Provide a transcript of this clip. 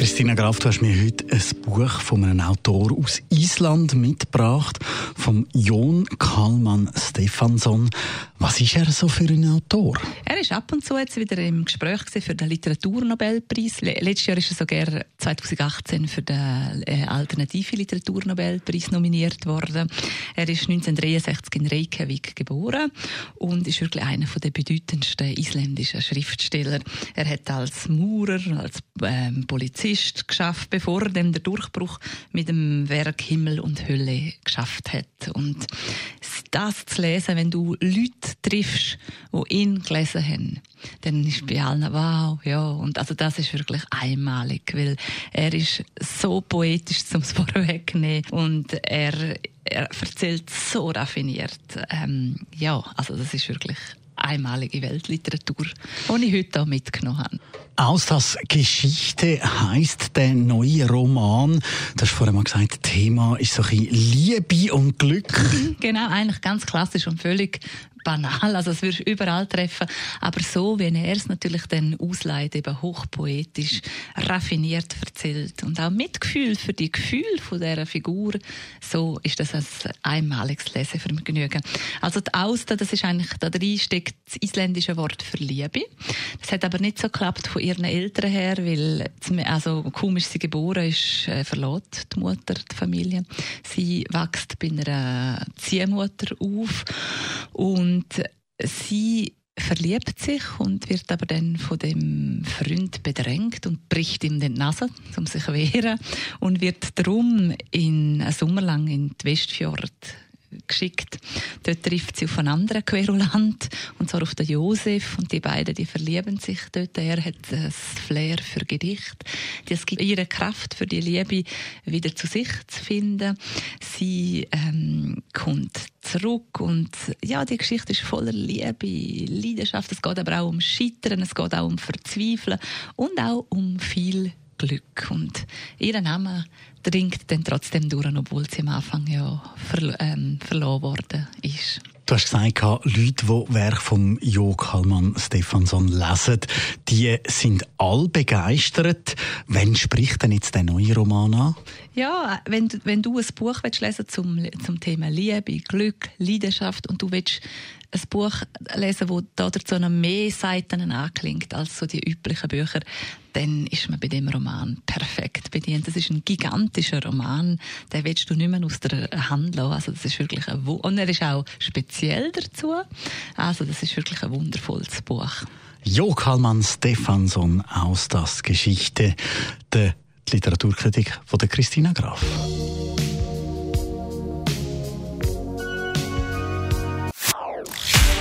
Christina Graf, du hast mir heute ein Buch von einem Autor aus Island mitgebracht, vom Jon Kalman Stefansson. Was ist er so für ein Autor? Er ist ab und zu jetzt wieder im Gespräch für den Literaturnobelpreis. Letztes Jahr ist er sogar 2018 für den äh, Alternative Literaturnobelpreis nominiert worden. Er ist 1963 in Reykjavik geboren und ist wirklich einer der bedeutendsten isländischen Schriftsteller. Er hat als Maurer, als ähm, Polizist geschafft, bevor er der Durchbruch mit dem Werk Himmel und Hölle geschafft hat. Und das zu lesen, wenn du Leute triffst, die ihn gelesen haben, dann ist bei allen wow, ja. Und also das ist wirklich einmalig, weil er ist so poetisch zum vorwegnehmen und er, er erzählt so raffiniert. Ähm, ja, also das ist wirklich einmalige Weltliteratur, die ich heute auch mitgenommen habe. Aus das Geschichte heißt der neue Roman. Du hast vorher mal gesagt, Thema ist so ein Liebe und Glück. Genau, eigentlich ganz klassisch und völlig banal, also es wirst überall treffen, aber so, wie er es natürlich dann ausleiht, eben hochpoetisch, raffiniert erzählt und auch Mitgefühl für die Gefühle von dieser Figur, so ist das ein einmaliges Lesevergnügen. Also die Auster, das ist eigentlich, da drin steckt das isländische Wort für Liebe. Das hat aber nicht so geklappt von ihren Eltern her, weil, also ist sie geboren, ist äh, verlässt die Mutter, die Familie. Sie wächst bei einer Ziehmutter auf und sie verliebt sich und wird aber dann von dem Freund bedrängt und bricht ihm den Nase, um sich zu wehren und wird darum in einem Sommer lang in die Westfjord geschickt. Dort trifft sie auf einen anderen Querulant, und zwar auf den Josef, und die beiden, die verlieben sich dort. Er hat ein Flair für Gedicht. Das gibt ihre Kraft für die Liebe wieder zu sich zu finden. Sie ähm, kommt zurück und ja, die Geschichte ist voller Liebe, Leidenschaft. Es geht aber auch um Scheitern, es geht auch um Verzweifeln und auch um viel Glück. Und ihr Name dringt dann trotzdem durch, obwohl sie am Anfang ja ver ähm, verloren worden ist. Du hast gesagt, Leute, die Werk von Jo Kalman Stefansson lesen, die sind all begeistert. Wann spricht denn jetzt der neue Roman an? Ja, wenn, wenn du ein Buch willst lesen zum, zum Thema Liebe, Glück, Leidenschaft und du willst ein Buch lesen, wo dazu noch mehr Seiten anklingt als so die üblichen Bücher, dann ist man bei dem Roman perfekt bedient. Das ist ein gigantischer Roman, den willst du nicht mehr aus der Hand lassen. Also das ist wirklich ein und er ist auch speziell dazu. Also das ist wirklich ein wundervolles Buch. Jo Kalman Stefansson aus das Geschichte, der Literaturkritik von der Christina Graf.